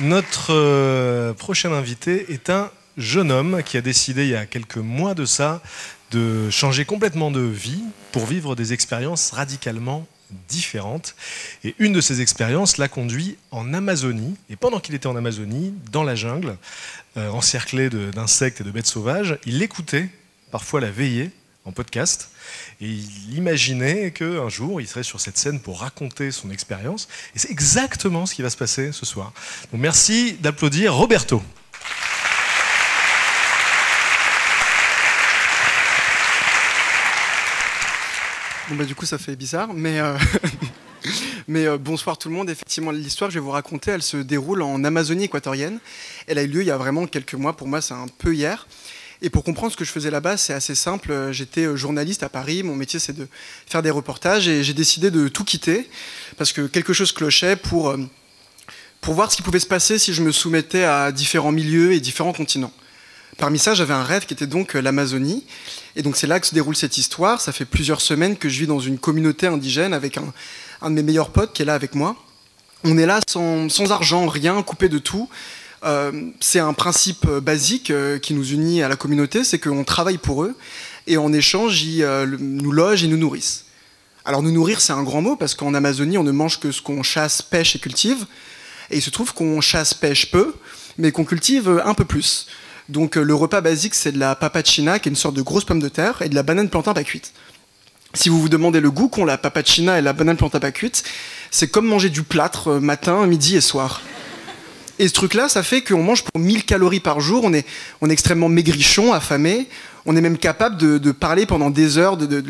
Notre euh, prochain invité est un jeune homme qui a décidé il y a quelques mois de ça de changer complètement de vie pour vivre des expériences radicalement différentes. Et une de ces expériences l'a conduit en Amazonie. Et pendant qu'il était en Amazonie, dans la jungle, euh, encerclé d'insectes et de bêtes sauvages, il écoutait parfois la veillée en podcast. Et il imaginait qu'un jour, il serait sur cette scène pour raconter son expérience. Et c'est exactement ce qui va se passer ce soir. Donc merci d'applaudir Roberto. Bon bah du coup ça fait bizarre, mais, euh, euh, bonsoir tout le monde. Effectivement l'histoire que je vais vous raconter, elle se déroule en Amazonie équatorienne. Elle a eu lieu il y a vraiment quelques mois, pour moi c'est un peu hier. Et pour comprendre ce que je faisais là-bas, c'est assez simple. Euh, J'étais euh, journaliste à Paris, mon métier c'est de faire des reportages et j'ai décidé de tout quitter parce que quelque chose clochait pour, euh, pour voir ce qui pouvait se passer si je me soumettais à différents milieux et différents continents. Parmi ça, j'avais un rêve qui était donc l'Amazonie. Et donc c'est là que se déroule cette histoire. Ça fait plusieurs semaines que je vis dans une communauté indigène avec un, de mes meilleurs potes qui est là avec moi. On est là sans argent, rien, coupé de tout. Euh, c'est un principe euh, basique euh, qui nous unit à la communauté, c'est qu'on travaille pour eux et en échange, ils nous logent et nous nourrissent. Alors nous nourrir, c'est un grand mot parce qu'en Amazonie, on ne mange que ce qu'on chasse, pêche et cultive. Et il se trouve qu'on chasse, pêche peu, mais qu'on cultive un peu plus. Donc le repas basique, c'est de la papachina, qui est une sorte de grosse pomme de terre, et de la banane plantain pas cuite. Si vous vous demandez le goût qu'ont la papachina et la banane plantain pas cuite, c'est comme manger du plâtre matin, midi et soir. Et ce truc-là, ça fait qu'on mange pour 1000 calories par jour, on est, on est extrêmement maigrichon, affamé, on est même capable de, parler pendant des heures de,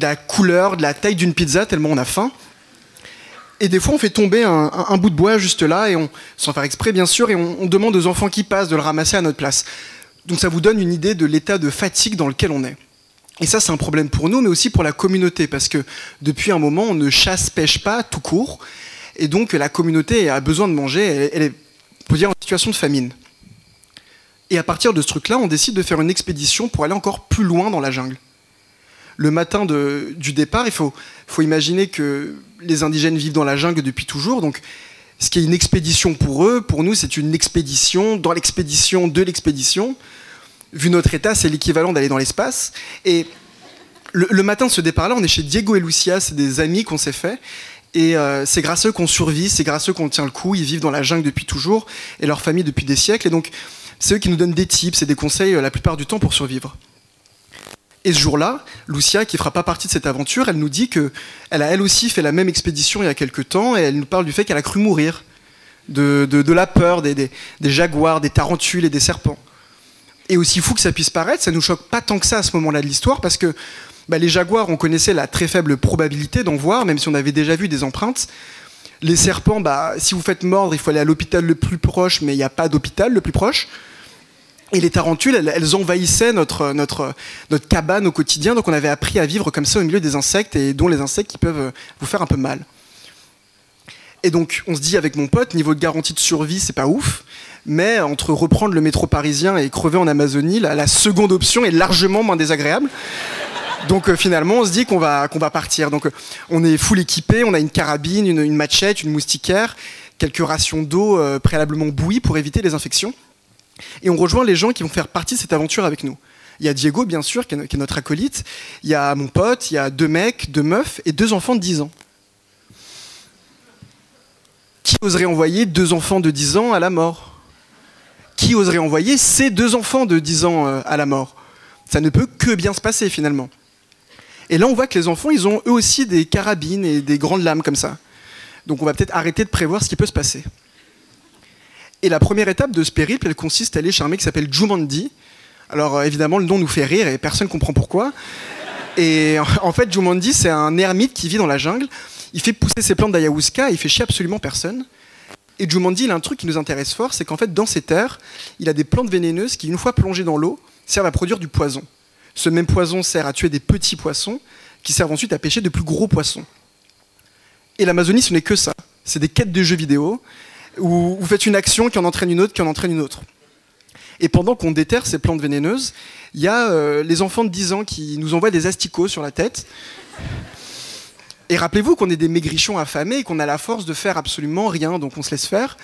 la, couleur, de la taille d'une pizza, tellement on a faim. Et des fois, on fait tomber un bout de bois juste là, et on, sans faire exprès bien sûr, et on, on demande aux enfants qui passent de le ramasser à notre place. Donc ça vous donne une idée de l'état de fatigue dans lequel on est. Et ça, c'est un problème pour nous, mais aussi pour la communauté, parce que depuis un moment, on ne chasse-pêche pas tout court, et donc la communauté a besoin de manger, elle, elle est, on dire, en situation de famine. Et à partir de ce truc-là, on décide de faire une expédition pour aller encore plus loin dans la jungle. Le matin du départ, il faut, faut imaginer que les indigènes vivent dans la jungle depuis toujours, donc ce qui est une expédition pour eux, pour nous, c'est une expédition dans l'expédition de l'expédition. Vu notre état, c'est l'équivalent d'aller dans l'espace. Et le, le matin de ce départ-là, on est chez Diego et Lucia, c'est des amis qu'on s'est fait. Et euh, c'est grâce à eux qu'on survit, c'est grâce à eux qu'on tient le coup. Ils vivent dans la jungle depuis toujours et leur famille depuis des siècles. Et donc, c'est eux qui nous donnent des tips et des conseils euh, la plupart du temps pour survivre. Et ce jour-là, Lucia, qui fera pas partie de cette aventure, elle nous dit que elle a elle aussi fait la même expédition il y a quelques temps et elle nous parle du fait qu'elle a cru mourir de, de- la peur des jaguars, des tarentules et des serpents. Et aussi fou que ça puisse paraître, ça nous choque pas tant que ça à ce moment-là de l'histoire parce que bah, les jaguars, on connaissait la très faible probabilité d'en voir, même si on avait déjà vu des empreintes. Les serpents, bah, si vous faites mordre, il faut aller à l'hôpital le plus proche, mais il n'y a pas d'hôpital le plus proche. Et les tarentules, elles, envahissaient notre cabane au quotidien, donc on avait appris à vivre comme ça au milieu des insectes, et dont les insectes qui peuvent euh, vous faire un peu mal. Et donc, on se dit avec mon pote, niveau de garantie de survie, c'est pas ouf, mais entre reprendre le métro parisien et crever en Amazonie, la, la seconde option est largement moins désagréable. Donc euh, finalement, on se dit qu'on va, va partir. Donc euh, on est full équipé, on a une carabine, une, machette, une moustiquaire, quelques rations d'eau euh, préalablement bouillies pour éviter les infections. Et on rejoint les gens qui vont faire partie de cette aventure avec nous. Il y a Diego, bien sûr, qui est, qui est notre acolyte. Il y a mon pote, il y a deux mecs, deux meufs et deux enfants de 10 ans. Qui oserait envoyer deux enfants de 10 ans à la mort? Qui oserait envoyer ces deux enfants de 10 ans à la mort? Ça ne peut que bien se passer finalement. Et là, on voit que les enfants, ils ont eux aussi des carabines et des grandes lames comme ça. Donc on va peut-être arrêter de prévoir ce qui peut se passer. Et la première étape de ce périple, elle consiste à aller chez un mec qui s'appelle Jumandi, Alors évidemment, le nom nous fait rire et personne ne comprend pourquoi. Et en fait, Jumanji, c'est un ermite qui vit dans la jungle. Il fait pousser ses plantes d'ayahuasca et il fait chier absolument personne. Et Jumanji, il a un truc qui nous intéresse fort, c'est qu'en fait, dans ces terres, il a des plantes vénéneuses qui, une fois plongées dans l'eau, servent à produire du poison. Ce même poison sert à tuer des petits poissons, qui servent ensuite à pêcher de plus gros poissons. Et l'Amazonie, ce n'est que ça. C'est des quêtes de jeux vidéo, où vous faites une action qui en entraîne une autre, qui en entraîne une autre. Et pendant qu'on déterre ces plantes vénéneuses, il y a euh, les enfants de 10 ans qui nous envoient des asticots sur la tête. Et rappelez-vous qu'on est des maigrichons affamés et qu'on a la force de faire absolument rien, donc on se laisse faire.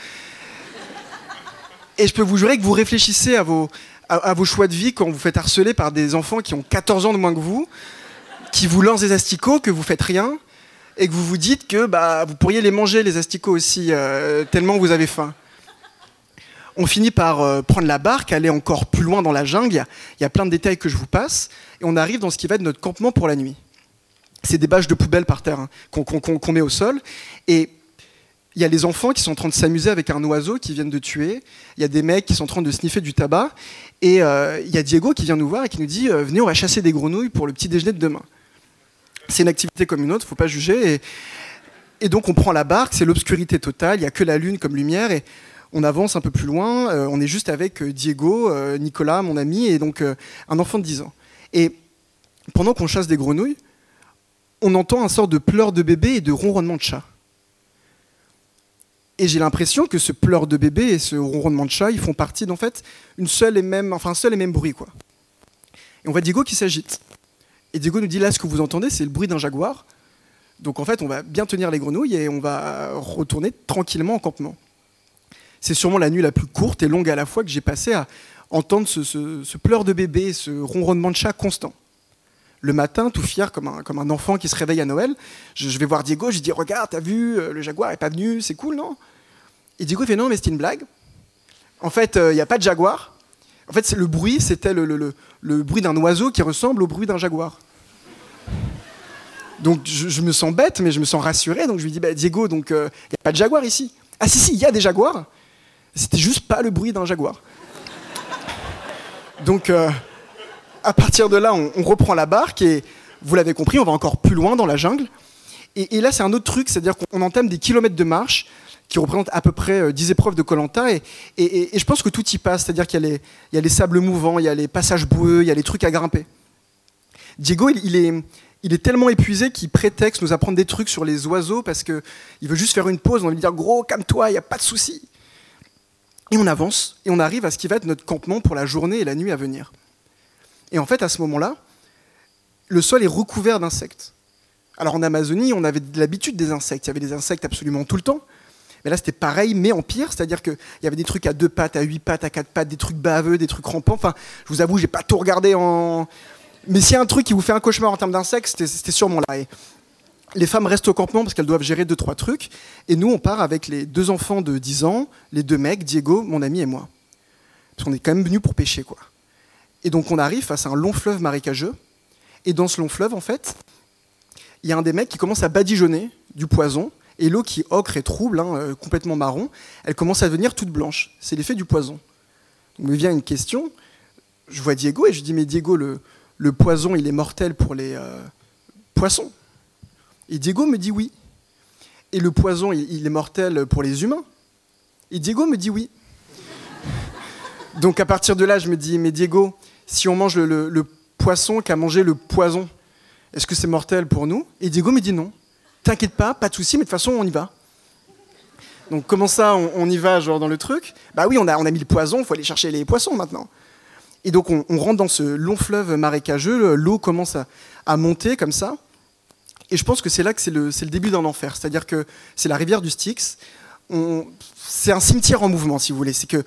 Et je peux vous jurer que vous réfléchissez à vos, à, vos choix de vie quand vous faites harceler par des enfants qui ont 14 ans de moins que vous, qui vous lancent des asticots, que vous faites rien, et que vous vous dites que bah, vous pourriez les manger, les asticots aussi, euh, tellement vous avez faim. On finit par euh, prendre la barque, aller encore plus loin dans la jungle. Il y, a, plein de détails que je vous passe. Et on arrive dans ce qui va être notre campement pour la nuit. C'est des bâches de poubelle par terre hein, qu'on met au sol. Et il y a les enfants qui sont en train de s'amuser avec un oiseau qu'ils viennent de tuer. Il y a des mecs qui sont en train de sniffer du tabac. Et euh, il y a Diego qui vient nous voir et qui nous dit euh, Venez, on va chasser des grenouilles pour le petit déjeuner de demain. C'est une activité comme une autre, il ne faut pas juger. Et, donc on prend la barque, c'est l'obscurité totale, il n'y a que la lune comme lumière. Et on avance un peu plus loin, euh, on est juste avec Diego, Nicolas, mon ami, et donc un enfant de 10 ans. Et pendant qu'on chasse des grenouilles, on entend un sort de pleur de bébé et de ronronnement de chat. Et j'ai l'impression que ce pleur de bébé et ce ronronnement de chat, ils font partie d'en fait une seule et même, enfin un seul et même bruit quoi. Et on voit Diego qui s'agite. Et Diego nous dit là, ce que vous entendez, c'est le bruit d'un jaguar. Donc en fait, on va bien tenir les grenouilles et on va retourner tranquillement en campement c'est sûrement la nuit la plus courte et longue à la fois que j'ai passé à entendre ce, pleur de bébé, ce ronronnement de chat constant. Le matin, tout fier comme un, comme un enfant qui se réveille à Noël, je, vais voir Diego, je lui dis Regarde, t'as vu, euh, le jaguar est pas venu, c'est cool, non? Et Diego fait Non, mais c'est une blague. En fait, il euh, n'y a pas de jaguar. En fait, le bruit, c'était le, bruit d'un oiseau qui ressemble au bruit d'un jaguar. Donc je, me sens bête, mais je me sens rassuré. Donc je lui dis bah, Diego, donc il euh, n'y a pas de jaguar ici. Ah si, si, il y a des jaguars. C'était juste pas le bruit d'un jaguar. Donc, à partir de là, on, reprend la barque et vous l'avez compris, on va encore plus loin dans la jungle. Et, là, c'est un autre truc, c'est-à-dire qu'on entame des kilomètres de marche qui représentent à peu près 10 euh, épreuves de Colanta. Et, et, je pense que tout y passe, c'est-à-dire qu'il y, a les sables mouvants, il y a les passages boueux, il y a les trucs à grimper. Diego, il, est, il est tellement épuisé qu'il prétexte nous apprendre des trucs sur les oiseaux parce qu'il veut juste faire une pause. On va lui dire Gros, calme-toi, il n'y a pas de souci. Et on avance, et on arrive à ce qui va être notre campement pour la journée et la nuit à venir. Et en fait, à ce moment-là, le sol est recouvert d'insectes. Alors en Amazonie, on avait l'habitude des insectes. Il y avait des insectes absolument tout le temps. Mais là, c'était pareil, mais en pire. C'est-à-dire qu'il y avait des trucs à deux pattes, à huit pattes, à quatre pattes, des trucs baveux, des trucs rampants. Enfin, je vous avoue, j'ai pas tout regardé en. Mais s'il y a un truc qui vous fait un cauchemar en termes d'insectes, c'était sûrement là les femmes restent au campement parce qu'elles doivent gérer deux, trois trucs. Et nous, on part avec les deux enfants de 10 ans, les deux mecs, Diego, mon ami et moi. Parce qu'on est quand même venus pour pêcher, quoi. Et donc, on arrive face à un long fleuve marécageux. Et dans ce long fleuve, en fait, il y a un des mecs qui commence à badigeonner du poison. Et l'eau qui ocre et trouble, hein, euh, complètement marron, elle commence à devenir toute blanche. C'est l'effet du poison. Donc, me vient une question. Je vois Diego et je dis Mais Diego, le, le poison, il est mortel pour les euh, poissons. Et Diego me dit oui. Et le poison, il est mortel pour les humains. Et Diego me dit oui. Donc à partir de là, je me dis, mais Diego, si on mange le, poisson qu'a mangé le poison, est-ce que c'est mortel pour nous? Et Diego me dit non. T'inquiète pas, pas de souci, mais de toute façon, on y va. Donc comment ça, on, y va genre dans le truc? Bah oui, on a, mis le poison, il faut aller chercher les poissons maintenant. Et donc on, rentre dans ce long fleuve marécageux, l'eau commence à monter comme ça. Et je pense que c'est là que c'est le, début d'un enfer. C'est-à-dire que c'est la rivière du Styx. C'est un cimetière en mouvement, si vous voulez. C'est que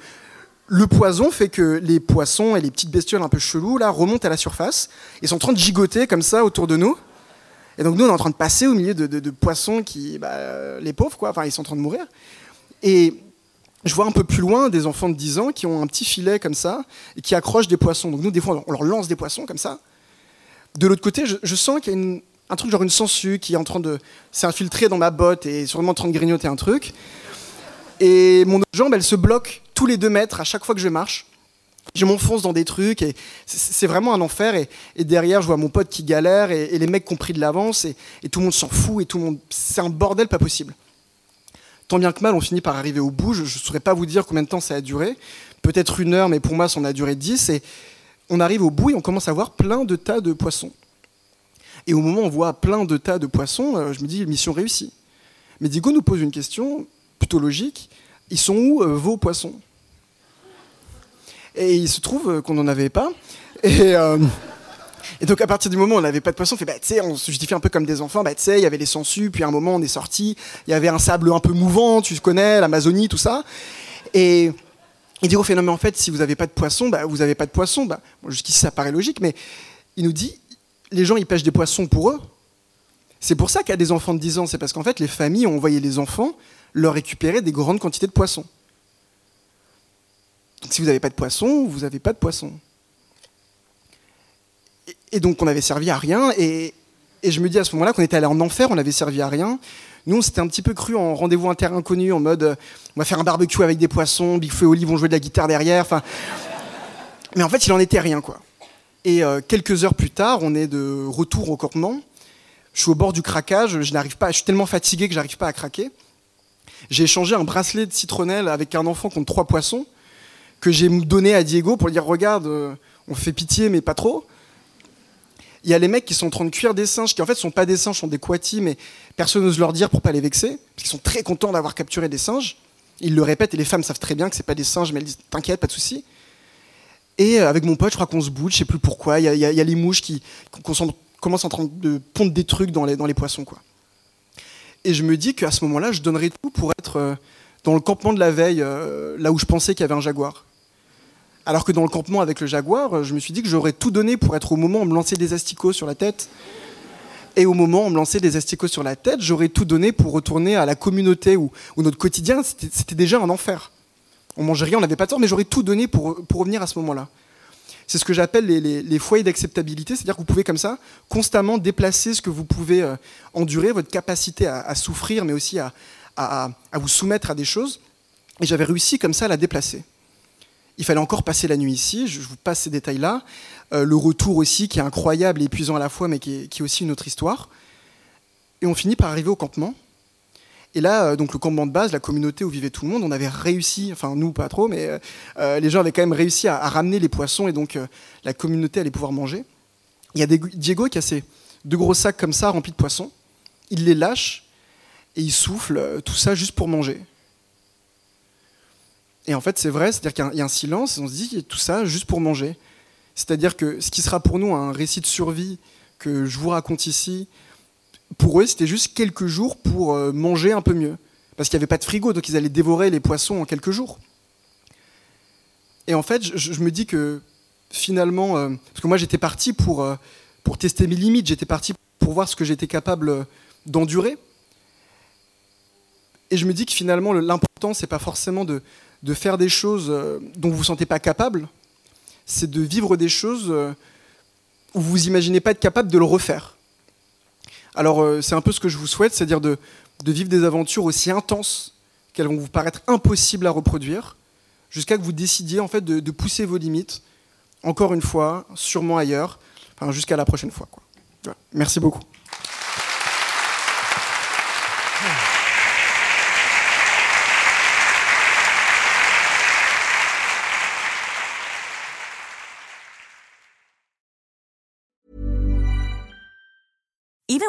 le poison fait que les poissons et les petites bestioles un peu cheloues là, remontent à la surface et sont en train de gigoter comme ça autour de nous. Et donc nous, on est en train de passer au milieu de, poissons qui, bah, les pauvres, quoi, enfin, ils sont en train de mourir. Et je vois un peu plus loin des enfants de 10 ans qui ont un petit filet comme ça et qui accrochent des poissons. Donc nous, des fois, on leur lance des poissons comme ça. De l'autre côté, je, je sens qu'il y a une, un truc genre une sangsue qui est en train de s'infiltrer dans ma botte et sûrement en train de grignoter un truc. Et mon jambe, elle se bloque tous les deux mètres à chaque fois que je marche. je m'enfonce dans des trucs et c'est vraiment un enfer. Et, derrière, je vois mon pote qui galère et, les mecs qui ont pris de l'avance et, tout le monde s'en fout et tout le monde. C'est un bordel pas possible. Tant bien que mal, on finit par arriver au bout. Je ne saurais pas vous dire combien de temps ça a duré. Peut-être une heure, mais pour moi, ça en a duré dix. Et on arrive au bout et on commence à voir plein de tas de poissons. Et au moment où on voit plein de tas de poissons, euh, je me dis mission réussie. Mais Diego nous pose une question plutôt logique. Ils sont où euh, vos poissons? Et il se trouve euh, qu'on n'en avait pas. Euh, et, donc à partir du moment où on n'avait pas de poisson, on bah, se justifie un peu comme des enfants. Bah, il y avait les sangsues, puis à un moment on est sorti, il y avait un sable un peu mouvant, tu connais, l'Amazonie, tout ça. Et il dit au mais en fait, si vous n'avez pas de poisson, bah, vous n'avez pas de poisson. Bah, jusqu'ici ça paraît logique, mais il nous dit, les gens ils pêchent des poissons pour eux. C'est pour ça qu'il y a des enfants de 10 ans, c'est parce qu'en fait les familles ont envoyé les enfants leur récupérer des grandes quantités de poissons si vous n'avez pas de poisson, vous n'avez pas de poisson. Et, donc on avait servi à rien. Et, je me dis à ce moment-là qu'on était allé en enfer, on n'avait servi à rien. Nous, on s'était un petit peu cru en rendez-vous inter inconnu, en mode on va faire un barbecue avec des poissons, Big Feu et Olive vont jouer de la guitare derrière. Enfin, mais en fait, il en était rien, quoi. Et euh, quelques heures plus tard, on est de retour au campement. Je suis au bord du craquage, je n'arrive pas, je suis tellement fatigué que j'arrive pas à craquer. J'ai échangé un bracelet de citronnelle avec un enfant contre trois poissons que j'ai donné à Diego pour lui dire regarde, euh, on fait pitié, mais pas trop. Il y a les mecs qui sont en train de cuire des singes, qui en fait sont pas des singes, sont des quatis, mais personne n'ose leur dire pour pas les vexer, parce qu'ils sont très contents d'avoir capturé des singes. Ils le répètent et les femmes savent très bien que c'est pas des singes, mais elles disent t'inquiète, pas de souci. Et euh, avec mon pote, je crois qu'on se bouge, je sais plus pourquoi. Il y, a, les mouches qui, commencent en train de pondre des trucs dans les, dans les poissons, quoi. Et je me dis qu'à ce moment-là, je donnerais tout pour être euh, dans le campement de la veille, là où je pensais qu'il y avait un jaguar. Alors que dans le campement avec le jaguar, je me suis dit que j'aurais tout donné pour être au moment où on me lançait des asticots sur la tête. Et au moment où on me lançait des asticots sur la tête, j'aurais tout donné pour retourner à la communauté où, notre quotidien, c'était déjà un enfer. On mangeait rien, on n'avait pas tort, mais j'aurais tout donné pour, revenir à ce moment-là. C'est ce que j'appelle les, foyers d'acceptabilité, c'est-à-dire que vous pouvez comme ça constamment déplacer ce que vous pouvez euh, endurer, votre capacité à, souffrir, mais aussi à, vous soumettre à des choses. Et j'avais réussi comme ça à la déplacer. Il fallait encore passer la nuit ici, je vous passe ces détails-là. Euh, le retour aussi, qui est incroyable et épuisant à la fois, mais qui est, aussi une autre histoire. Et on finit par arriver au campement. Et là, euh, donc le campement de base, la communauté où vivait tout le monde, on avait réussi, enfin nous pas trop, mais euh, les gens avaient quand même réussi à, ramener les poissons et donc la communauté allait pouvoir manger. Il y a Diego qui a ces deux gros sacs comme ça remplis de poissons. Il les lâche et il souffle tout ça juste pour manger. Et en fait, c'est vrai, c'est-à-dire qu'il y, a un silence, et on se dit tout ça juste pour manger. C'est-à-dire que ce qui sera pour nous un récit de survie que je vous raconte ici, pour eux, c'était juste quelques jours pour euh, manger un peu mieux. Parce qu'il n'y avait pas de frigo, donc ils allaient dévorer les poissons en quelques jours. Et en fait, je, me dis que finalement, euh, parce que moi j'étais parti pour, euh, pour tester mes limites, j'étais parti pour voir ce que j'étais capable d'endurer. Et je me dis que finalement, l'important, c'est pas forcément de, faire des choses dont vous ne vous sentez pas capable, c'est de vivre des choses où vous imaginez pas être capable de le refaire. Alors euh, c'est un peu ce que je vous souhaite, c'est-à-dire de, vivre des aventures aussi intenses qu'elles vont vous paraître impossibles à reproduire, jusqu'à que vous décidiez en fait de, pousser vos limites, encore une fois, sûrement ailleurs, jusqu'à la prochaine fois. Merci beaucoup.